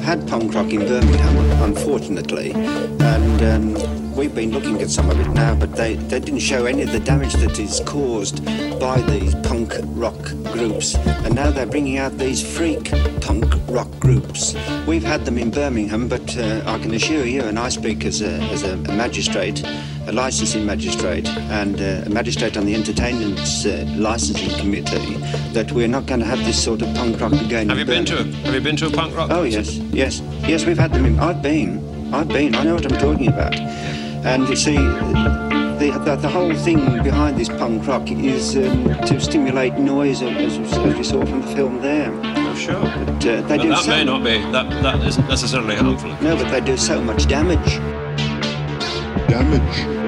have had punk rock in Birmingham, unfortunately, and um, we've been looking at some of it now, but they, they didn't show any of the damage that is caused by these punk rock groups, and now they're bringing out these freak punk rock groups. We've had them in Birmingham, but uh, I can assure you, and I speak as a, as a magistrate, a licensing magistrate, and uh, a magistrate on the entertainment uh, licensing committee, that we're not going to have this sort of punk rock again. Have you been to a, Have you been to a punk rock? Oh concert? yes, yes, yes. We've had them. In, I've been. I've been. I know what I'm talking about. And you see, the, the, the whole thing behind this punk rock is um, to stimulate noise, as, as we saw from the film there. Oh, sure. But uh, they But do that so may not be. That that isn't necessarily harmful. No, but they do so much damage. Damage. Damage.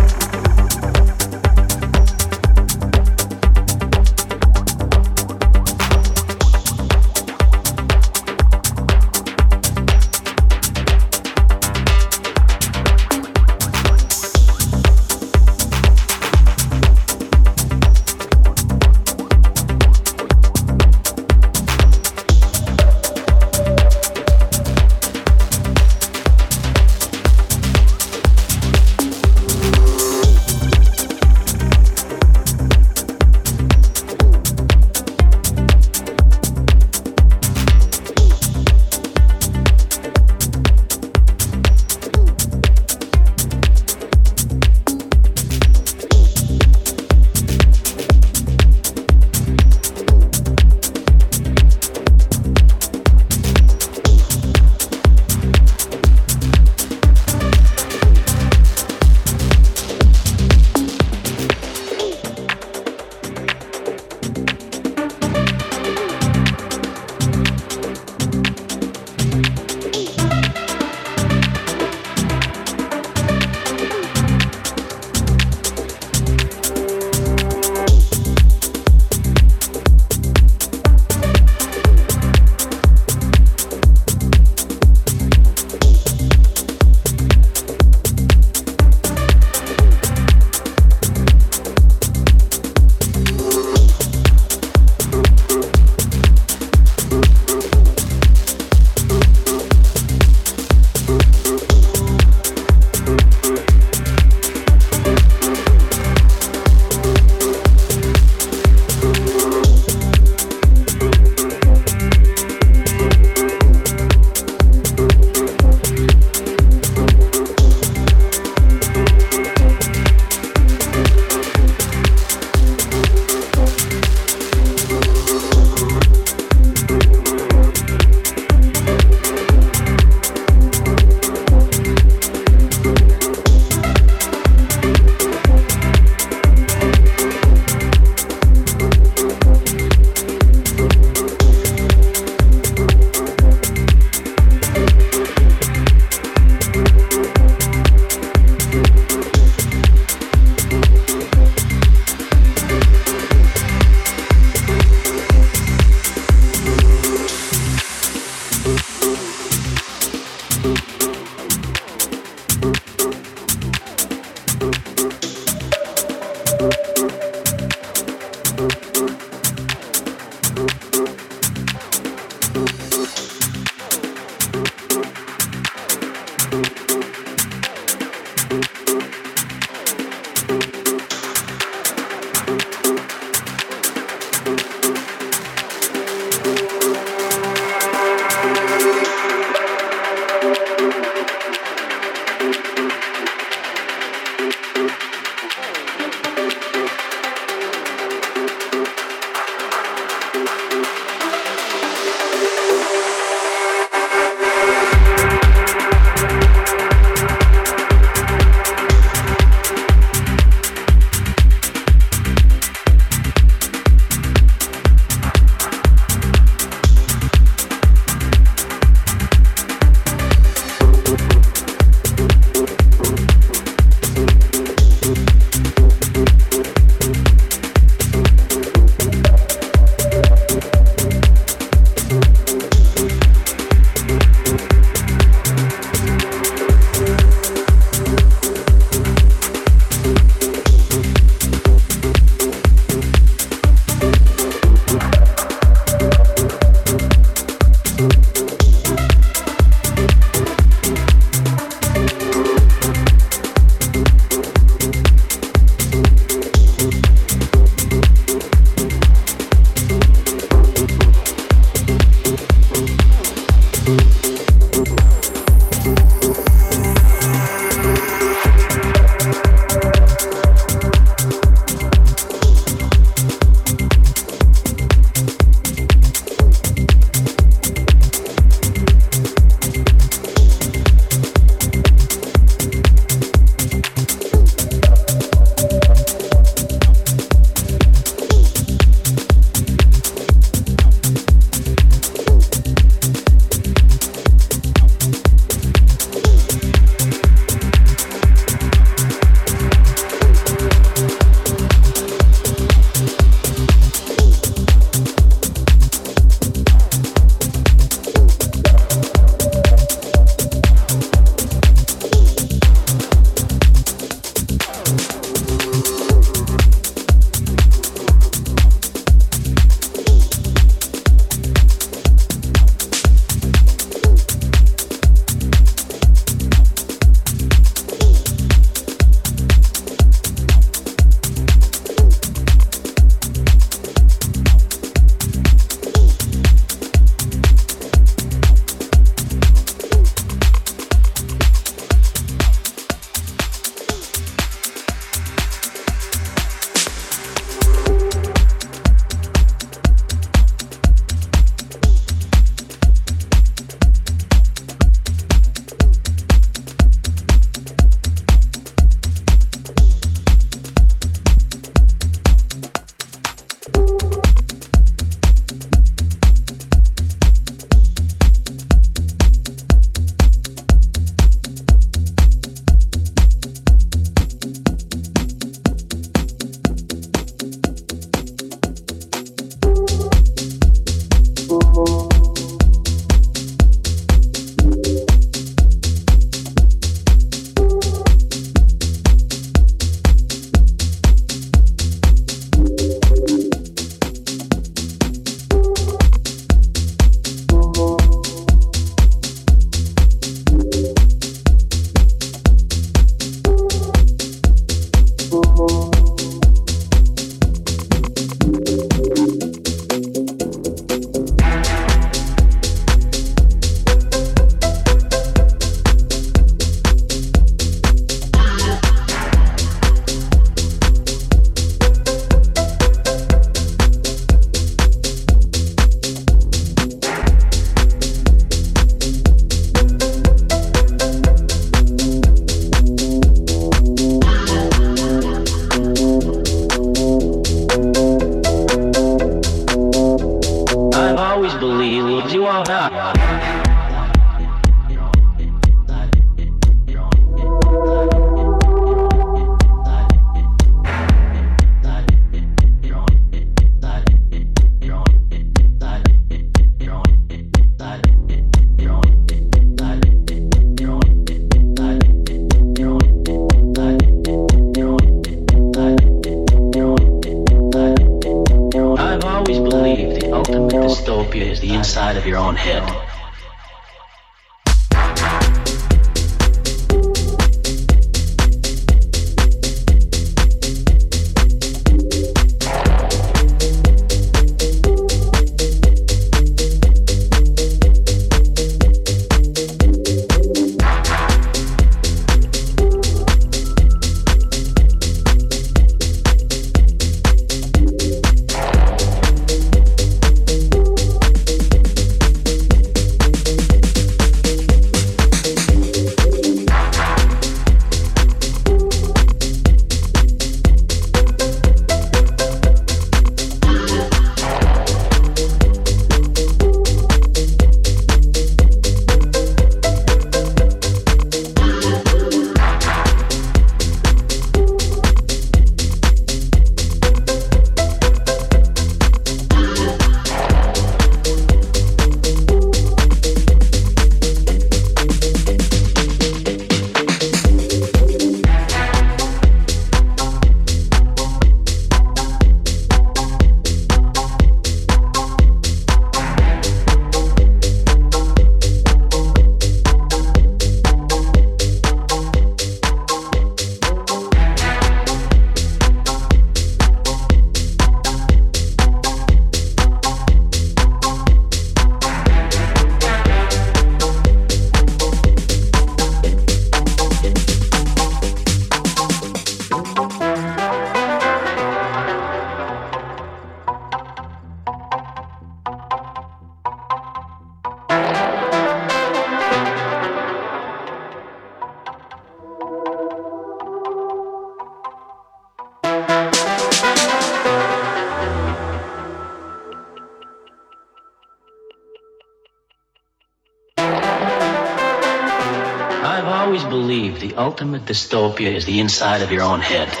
Ultimate dystopia is the inside of your own head.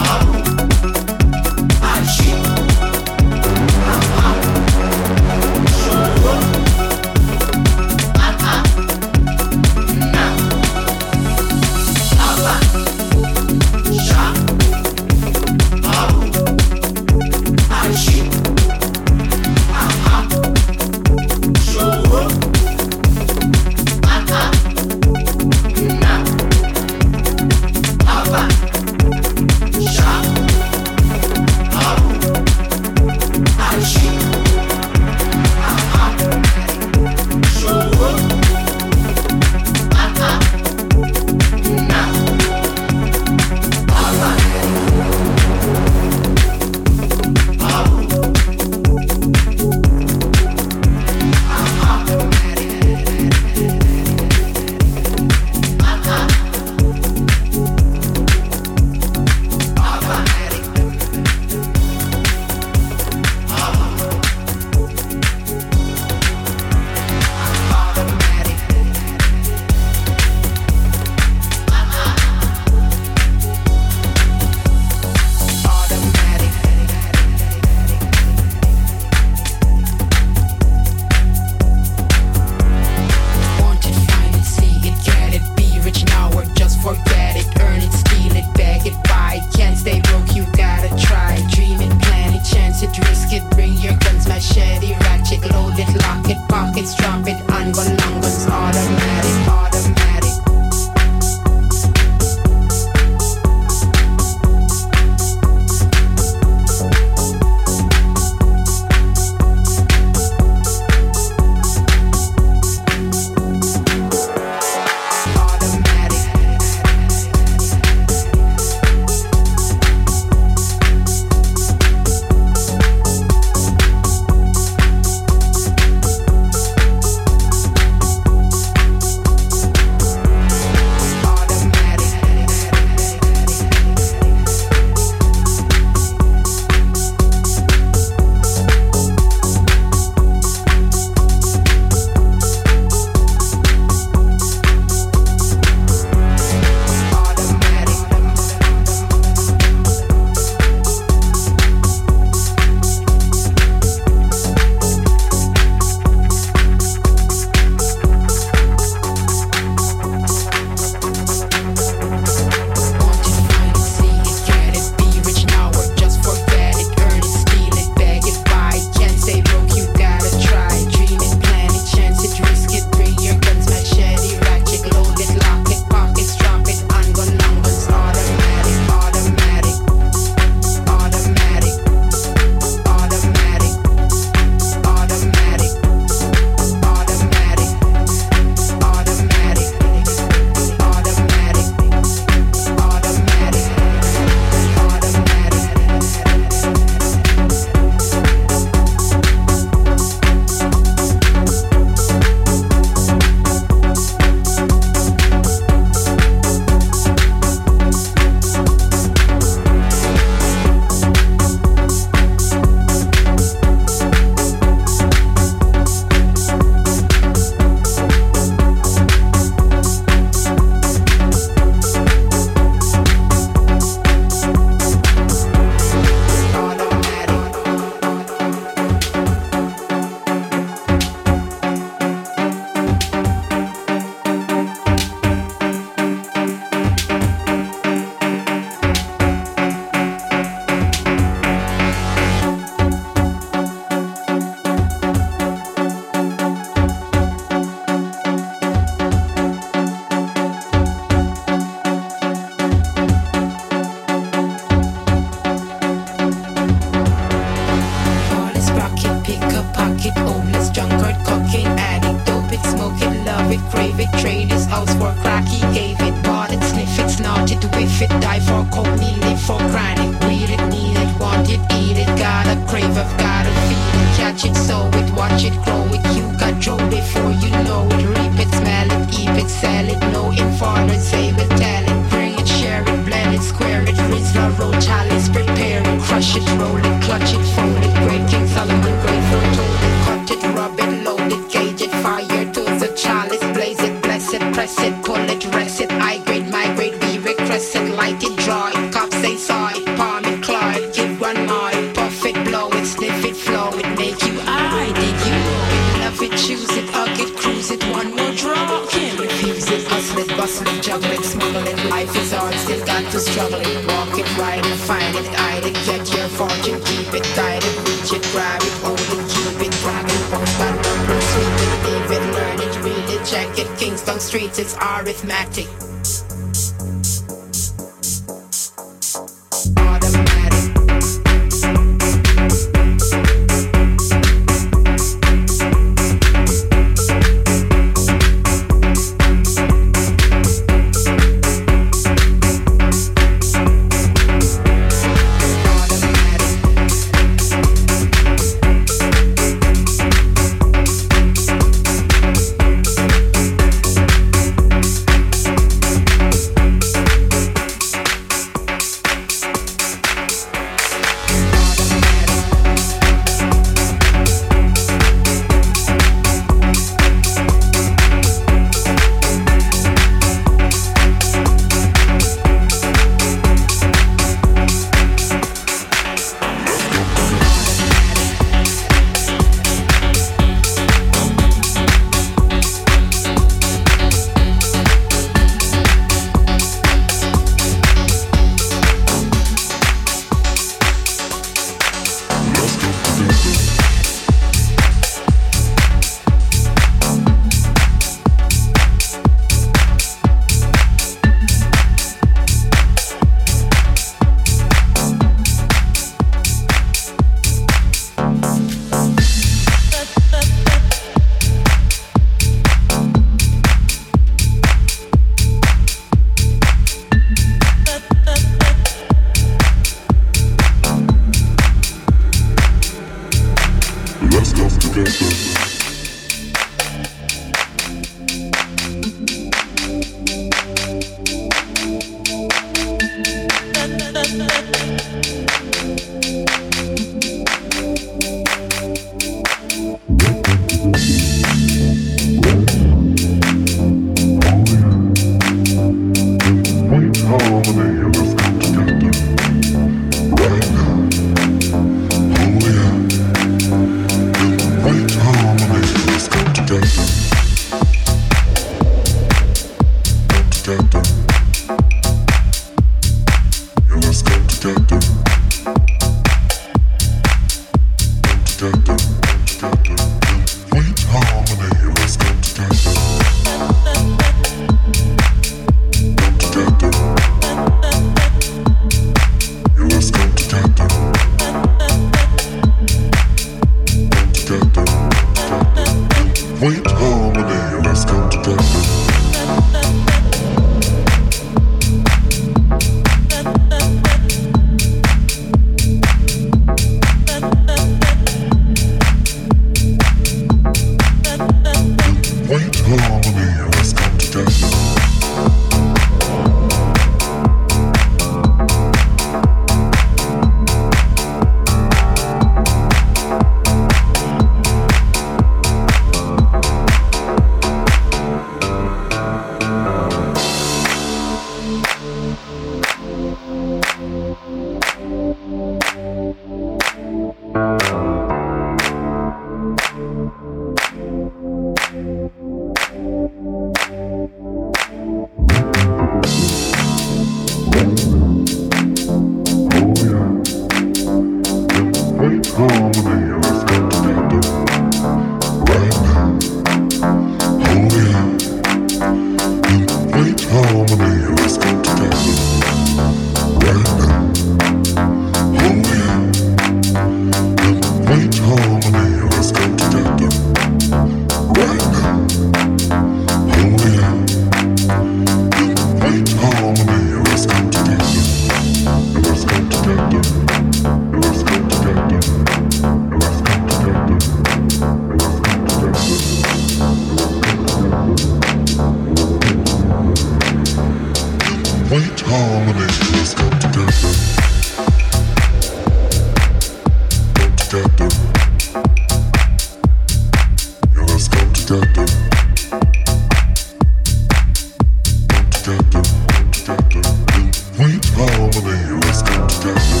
harmony, let's come together.